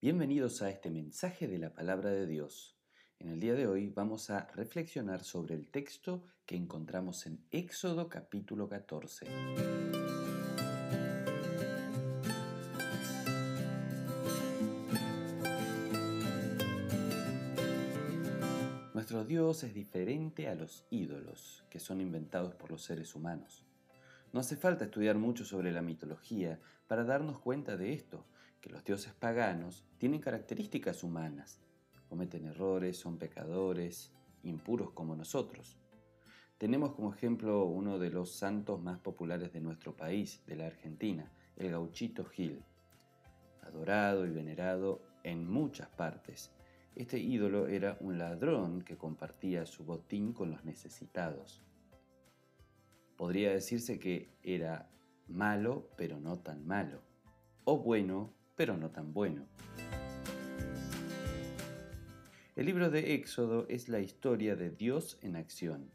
Bienvenidos a este mensaje de la palabra de Dios. En el día de hoy vamos a reflexionar sobre el texto que encontramos en Éxodo capítulo 14. Nuestro Dios es diferente a los ídolos que son inventados por los seres humanos. No hace falta estudiar mucho sobre la mitología para darnos cuenta de esto, que los dioses paganos tienen características humanas. Cometen errores, son pecadores, impuros como nosotros. Tenemos como ejemplo uno de los santos más populares de nuestro país, de la Argentina, el gauchito Gil, adorado y venerado en muchas partes. Este ídolo era un ladrón que compartía su botín con los necesitados. Podría decirse que era malo, pero no tan malo, o bueno, pero no tan bueno. El libro de Éxodo es la historia de Dios en acción.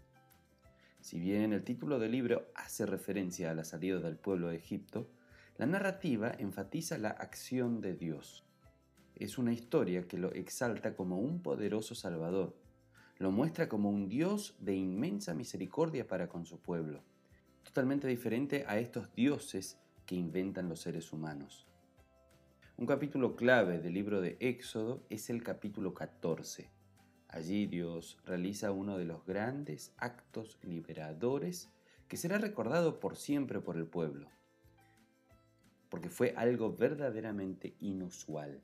Si bien el título del libro hace referencia a la salida del pueblo de Egipto, la narrativa enfatiza la acción de Dios. Es una historia que lo exalta como un poderoso Salvador, lo muestra como un Dios de inmensa misericordia para con su pueblo totalmente diferente a estos dioses que inventan los seres humanos. Un capítulo clave del libro de Éxodo es el capítulo 14. Allí Dios realiza uno de los grandes actos liberadores que será recordado por siempre por el pueblo, porque fue algo verdaderamente inusual.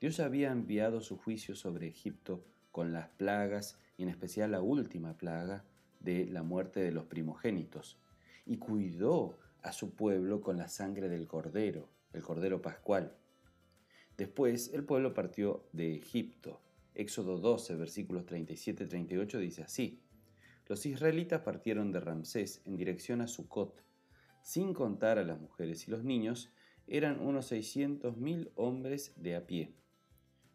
Dios había enviado su juicio sobre Egipto con las plagas y en especial la última plaga, de la muerte de los primogénitos, y cuidó a su pueblo con la sangre del cordero, el cordero pascual. Después el pueblo partió de Egipto. Éxodo 12, versículos 37-38 dice así. Los israelitas partieron de Ramsés en dirección a Sucot. Sin contar a las mujeres y los niños, eran unos 600.000 hombres de a pie.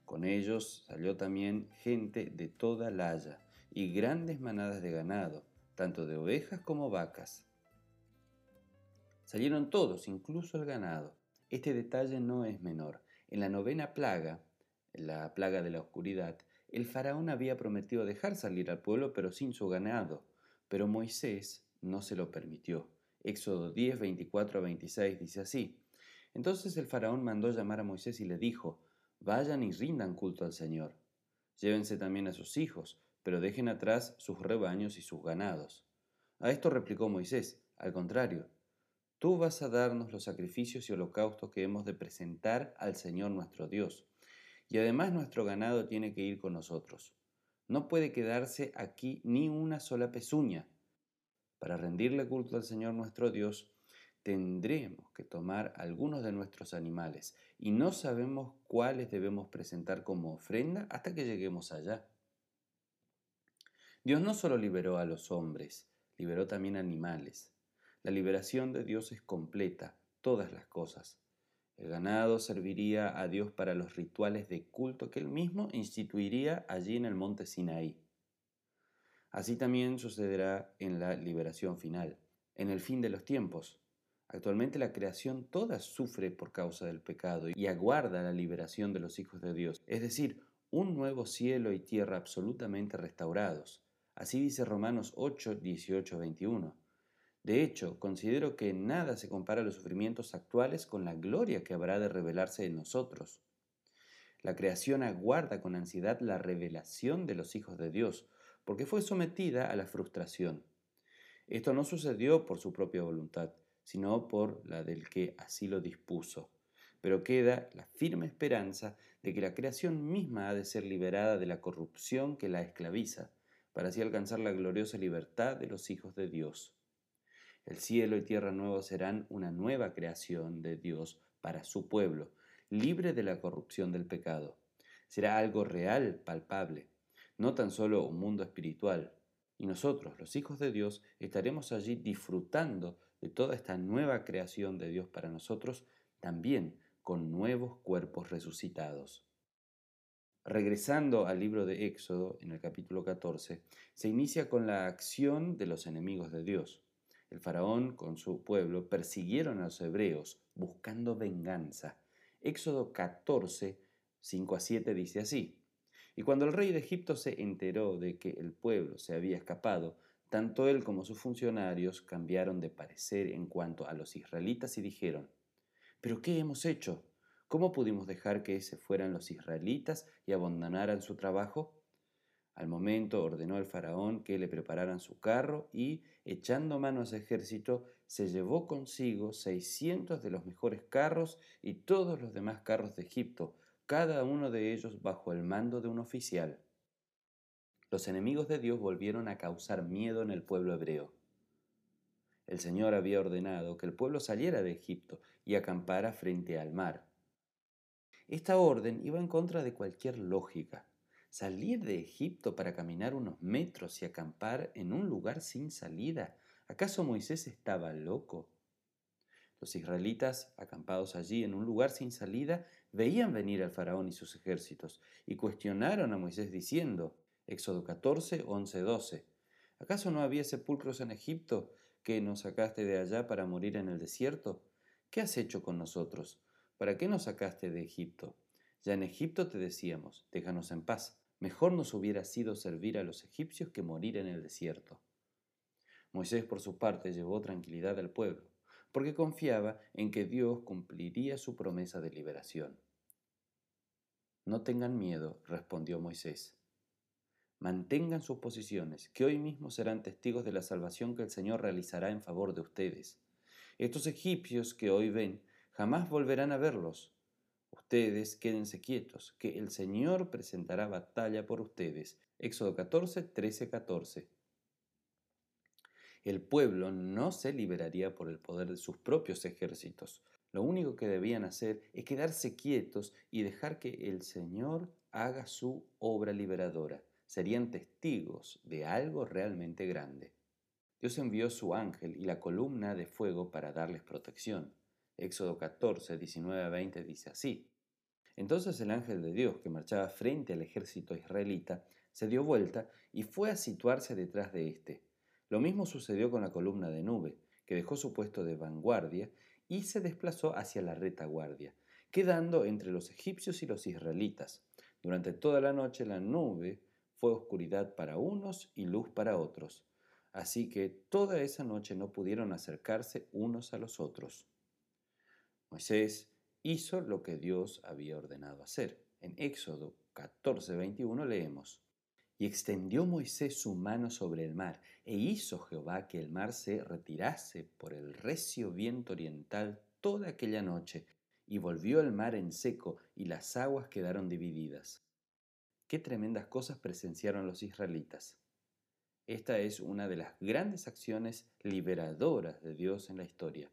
Con ellos salió también gente de toda la Haya, y grandes manadas de ganado, tanto de ovejas como vacas. Salieron todos, incluso el ganado. Este detalle no es menor. En la novena plaga, la plaga de la oscuridad, el faraón había prometido dejar salir al pueblo pero sin su ganado, pero Moisés no se lo permitió. Éxodo 10, 24 a 26 dice así. Entonces el faraón mandó llamar a Moisés y le dijo, Vayan y rindan culto al Señor. Llévense también a sus hijos, pero dejen atrás sus rebaños y sus ganados. A esto replicó Moisés, al contrario, tú vas a darnos los sacrificios y holocaustos que hemos de presentar al Señor nuestro Dios, y además nuestro ganado tiene que ir con nosotros. No puede quedarse aquí ni una sola pezuña. Para rendirle culto al Señor nuestro Dios, tendremos que tomar algunos de nuestros animales, y no sabemos cuáles debemos presentar como ofrenda hasta que lleguemos allá. Dios no solo liberó a los hombres, liberó también animales. La liberación de Dios es completa, todas las cosas. El ganado serviría a Dios para los rituales de culto que él mismo instituiría allí en el monte Sinaí. Así también sucederá en la liberación final, en el fin de los tiempos. Actualmente la creación toda sufre por causa del pecado y aguarda la liberación de los hijos de Dios, es decir, un nuevo cielo y tierra absolutamente restaurados, Así dice Romanos 8, 18, 21. De hecho, considero que nada se compara los sufrimientos actuales con la gloria que habrá de revelarse en nosotros. La creación aguarda con ansiedad la revelación de los hijos de Dios, porque fue sometida a la frustración. Esto no sucedió por su propia voluntad, sino por la del que así lo dispuso. Pero queda la firme esperanza de que la creación misma ha de ser liberada de la corrupción que la esclaviza, para así alcanzar la gloriosa libertad de los hijos de Dios. El cielo y tierra nuevos serán una nueva creación de Dios para su pueblo, libre de la corrupción del pecado. Será algo real, palpable, no tan solo un mundo espiritual. Y nosotros, los hijos de Dios, estaremos allí disfrutando de toda esta nueva creación de Dios para nosotros, también con nuevos cuerpos resucitados. Regresando al libro de Éxodo, en el capítulo 14, se inicia con la acción de los enemigos de Dios. El faraón con su pueblo persiguieron a los hebreos buscando venganza. Éxodo 14, 5 a 7 dice así. Y cuando el rey de Egipto se enteró de que el pueblo se había escapado, tanto él como sus funcionarios cambiaron de parecer en cuanto a los israelitas y dijeron, ¿pero qué hemos hecho? ¿Cómo pudimos dejar que se fueran los israelitas y abandonaran su trabajo? Al momento ordenó al faraón que le prepararan su carro y, echando mano a su ejército, se llevó consigo seiscientos de los mejores carros y todos los demás carros de Egipto, cada uno de ellos bajo el mando de un oficial. Los enemigos de Dios volvieron a causar miedo en el pueblo hebreo. El Señor había ordenado que el pueblo saliera de Egipto y acampara frente al mar. Esta orden iba en contra de cualquier lógica. Salir de Egipto para caminar unos metros y acampar en un lugar sin salida. ¿Acaso Moisés estaba loco? Los israelitas, acampados allí en un lugar sin salida, veían venir al faraón y sus ejércitos y cuestionaron a Moisés diciendo, Éxodo 14, 11, 12, ¿acaso no había sepulcros en Egipto que nos sacaste de allá para morir en el desierto? ¿Qué has hecho con nosotros? ¿Para qué nos sacaste de Egipto? Ya en Egipto te decíamos, déjanos en paz. Mejor nos hubiera sido servir a los egipcios que morir en el desierto. Moisés, por su parte, llevó tranquilidad al pueblo, porque confiaba en que Dios cumpliría su promesa de liberación. No tengan miedo, respondió Moisés. Mantengan sus posiciones, que hoy mismo serán testigos de la salvación que el Señor realizará en favor de ustedes. Estos egipcios que hoy ven jamás volverán a verlos, Ustedes quédense quietos, que el Señor presentará batalla por ustedes. Éxodo 14, 13, 14. El pueblo no se liberaría por el poder de sus propios ejércitos. Lo único que debían hacer es quedarse quietos y dejar que el Señor haga su obra liberadora. Serían testigos de algo realmente grande. Dios envió su ángel y la columna de fuego para darles protección. Éxodo 14, 19 a 20 dice así. Entonces el ángel de Dios, que marchaba frente al ejército israelita, se dio vuelta y fue a situarse detrás de éste. Lo mismo sucedió con la columna de nube, que dejó su puesto de vanguardia y se desplazó hacia la retaguardia, quedando entre los egipcios y los israelitas. Durante toda la noche la nube fue oscuridad para unos y luz para otros. Así que toda esa noche no pudieron acercarse unos a los otros. Moisés hizo lo que Dios había ordenado hacer. En Éxodo 14:21 leemos, Y extendió Moisés su mano sobre el mar, e hizo Jehová que el mar se retirase por el recio viento oriental toda aquella noche, y volvió el mar en seco, y las aguas quedaron divididas. Qué tremendas cosas presenciaron los israelitas. Esta es una de las grandes acciones liberadoras de Dios en la historia.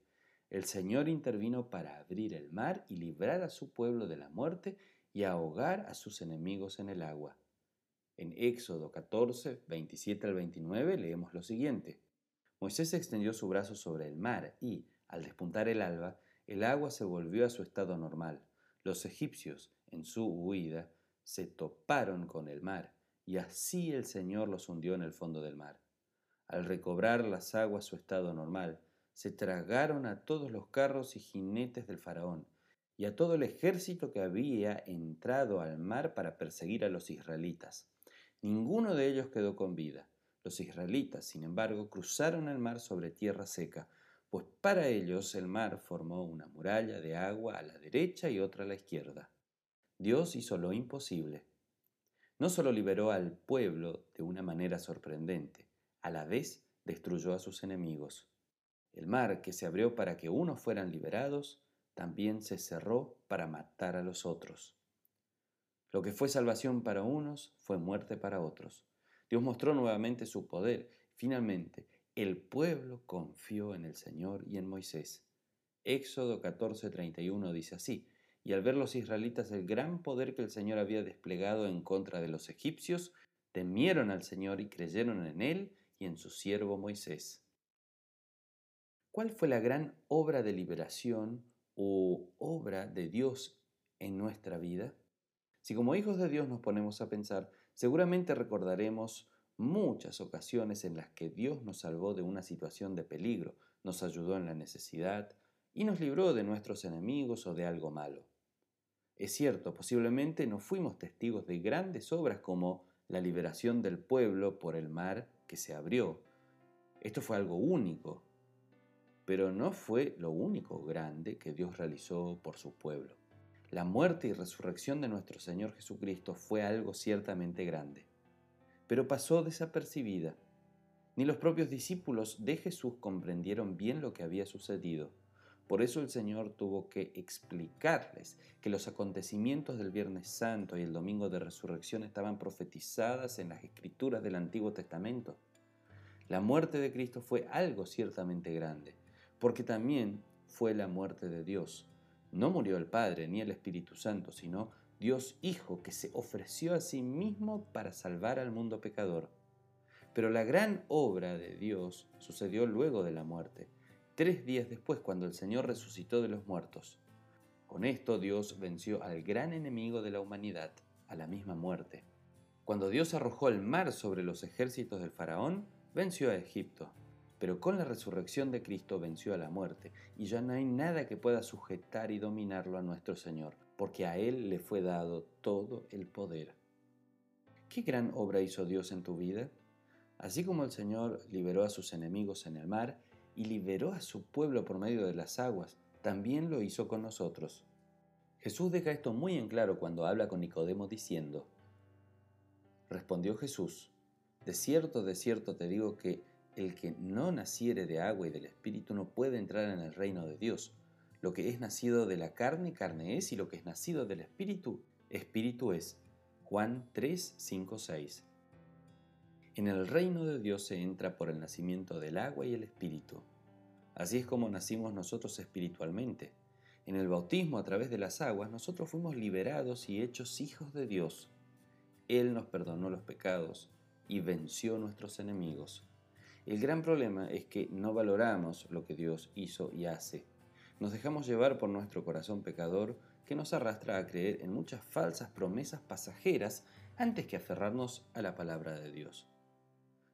El Señor intervino para abrir el mar y librar a su pueblo de la muerte y ahogar a sus enemigos en el agua. En Éxodo 14, 27 al 29 leemos lo siguiente. Moisés extendió su brazo sobre el mar y, al despuntar el alba, el agua se volvió a su estado normal. Los egipcios, en su huida, se toparon con el mar, y así el Señor los hundió en el fondo del mar. Al recobrar las aguas su estado normal, se tragaron a todos los carros y jinetes del faraón, y a todo el ejército que había entrado al mar para perseguir a los israelitas. Ninguno de ellos quedó con vida. Los israelitas, sin embargo, cruzaron el mar sobre tierra seca, pues para ellos el mar formó una muralla de agua a la derecha y otra a la izquierda. Dios hizo lo imposible. No solo liberó al pueblo de una manera sorprendente, a la vez destruyó a sus enemigos. El mar que se abrió para que unos fueran liberados, también se cerró para matar a los otros. Lo que fue salvación para unos fue muerte para otros. Dios mostró nuevamente su poder. Finalmente, el pueblo confió en el Señor y en Moisés. Éxodo 14:31 dice así, y al ver los israelitas el gran poder que el Señor había desplegado en contra de los egipcios, temieron al Señor y creyeron en él y en su siervo Moisés. ¿Cuál fue la gran obra de liberación o obra de Dios en nuestra vida? Si como hijos de Dios nos ponemos a pensar, seguramente recordaremos muchas ocasiones en las que Dios nos salvó de una situación de peligro, nos ayudó en la necesidad y nos libró de nuestros enemigos o de algo malo. Es cierto, posiblemente no fuimos testigos de grandes obras como la liberación del pueblo por el mar que se abrió. Esto fue algo único, pero no fue lo único grande que Dios realizó por su pueblo. La muerte y resurrección de nuestro Señor Jesucristo fue algo ciertamente grande, pero pasó desapercibida. Ni los propios discípulos de Jesús comprendieron bien lo que había sucedido. Por eso el Señor tuvo que explicarles que los acontecimientos del Viernes Santo y el Domingo de Resurrección estaban profetizadas en las escrituras del Antiguo Testamento. La muerte de Cristo fue algo ciertamente grande, porque también fue la muerte de Dios. No murió el Padre ni el Espíritu Santo, sino Dios Hijo que se ofreció a sí mismo para salvar al mundo pecador. Pero la gran obra de Dios sucedió luego de la muerte tres días después cuando el Señor resucitó de los muertos. Con esto Dios venció al gran enemigo de la humanidad, a la misma muerte. Cuando Dios arrojó el mar sobre los ejércitos del faraón, venció a Egipto. Pero con la resurrección de Cristo venció a la muerte, y ya no hay nada que pueda sujetar y dominarlo a nuestro Señor, porque a Él le fue dado todo el poder. ¿Qué gran obra hizo Dios en tu vida? Así como el Señor liberó a sus enemigos en el mar, y liberó a su pueblo por medio de las aguas, también lo hizo con nosotros. Jesús deja esto muy en claro cuando habla con Nicodemo diciendo, Respondió Jesús, De cierto, de cierto te digo que el que no naciere de agua y del Espíritu no puede entrar en el reino de Dios. Lo que es nacido de la carne, carne es, y lo que es nacido del Espíritu, Espíritu es. Juan 3, 5, 6. En el reino de Dios se entra por el nacimiento del agua y el espíritu. Así es como nacimos nosotros espiritualmente. En el bautismo a través de las aguas nosotros fuimos liberados y hechos hijos de Dios. Él nos perdonó los pecados y venció nuestros enemigos. El gran problema es que no valoramos lo que Dios hizo y hace. Nos dejamos llevar por nuestro corazón pecador que nos arrastra a creer en muchas falsas promesas pasajeras antes que aferrarnos a la palabra de Dios.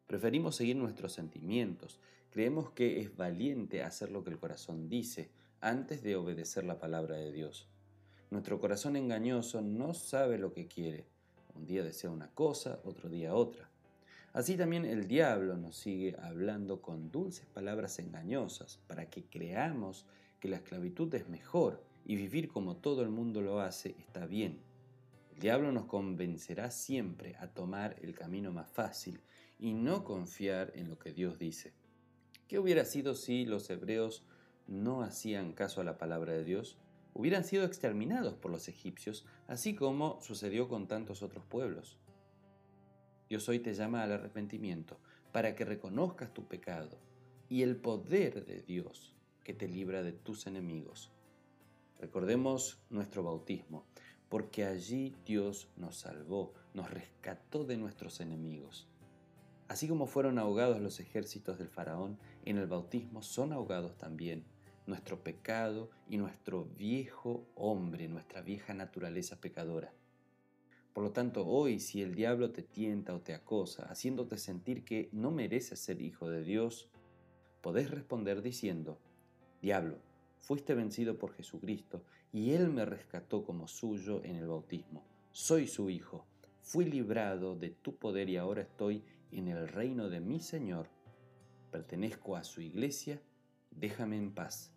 Preferimos seguir nuestros sentimientos. Creemos que es valiente hacer lo que el corazón dice antes de obedecer la palabra de Dios. Nuestro corazón engañoso no sabe lo que quiere. Un día desea una cosa, otro día otra. Así también el diablo nos sigue hablando con dulces palabras engañosas para que creamos que la esclavitud es mejor y vivir como todo el mundo lo hace está bien. El diablo nos convencerá siempre a tomar el camino más fácil y no confiar en lo que Dios dice. ¿Qué hubiera sido si los hebreos no hacían caso a la palabra de Dios? Hubieran sido exterminados por los egipcios, así como sucedió con tantos otros pueblos. Dios hoy te llama al arrepentimiento para que reconozcas tu pecado y el poder de Dios que te libra de tus enemigos. Recordemos nuestro bautismo, porque allí Dios nos salvó, nos rescató de nuestros enemigos. Así como fueron ahogados los ejércitos del faraón, en el bautismo son ahogados también nuestro pecado y nuestro viejo hombre, nuestra vieja naturaleza pecadora. Por lo tanto, hoy si el diablo te tienta o te acosa, haciéndote sentir que no mereces ser hijo de Dios, podés responder diciendo, Diablo, fuiste vencido por Jesucristo y Él me rescató como suyo en el bautismo. Soy su hijo, fui librado de tu poder y ahora estoy en el reino de mi Señor, pertenezco a su iglesia, déjame en paz.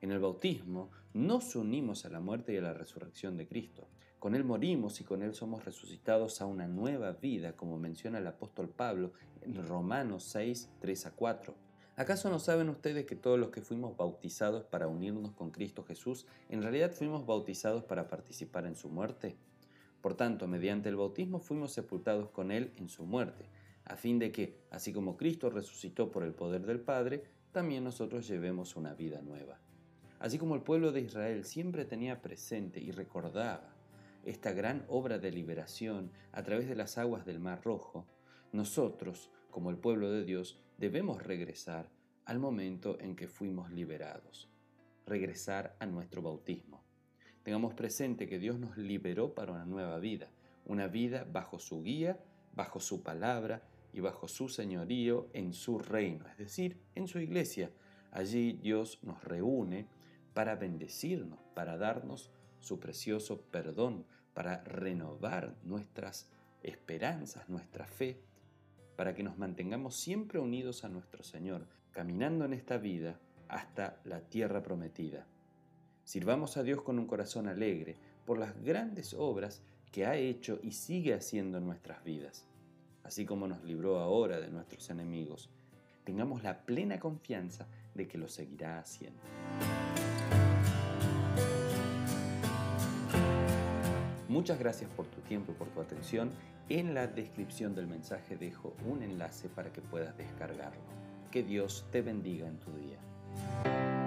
En el bautismo nos unimos a la muerte y a la resurrección de Cristo. Con Él morimos y con Él somos resucitados a una nueva vida, como menciona el apóstol Pablo en Romanos 6, 3 a 4. ¿Acaso no saben ustedes que todos los que fuimos bautizados para unirnos con Cristo Jesús, en realidad fuimos bautizados para participar en su muerte? Por tanto, mediante el bautismo fuimos sepultados con Él en su muerte, a fin de que, así como Cristo resucitó por el poder del Padre, también nosotros llevemos una vida nueva. Así como el pueblo de Israel siempre tenía presente y recordaba esta gran obra de liberación a través de las aguas del Mar Rojo, nosotros, como el pueblo de Dios, debemos regresar al momento en que fuimos liberados, regresar a nuestro bautismo. Tengamos presente que Dios nos liberó para una nueva vida, una vida bajo su guía, bajo su palabra y bajo su señorío en su reino, es decir, en su iglesia. Allí Dios nos reúne para bendecirnos, para darnos su precioso perdón para renovar nuestras esperanzas, nuestra fe, para que nos mantengamos siempre unidos a nuestro Señor, caminando en esta vida hasta la tierra prometida. Sirvamos a Dios con un corazón alegre por las grandes obras que ha hecho y sigue haciendo en nuestras vidas. Así como nos libró ahora de nuestros enemigos, tengamos la plena confianza de que lo seguirá haciendo. Muchas gracias por tu tiempo y por tu atención. En la descripción del mensaje dejo un enlace para que puedas descargarlo. Que Dios te bendiga en tu día.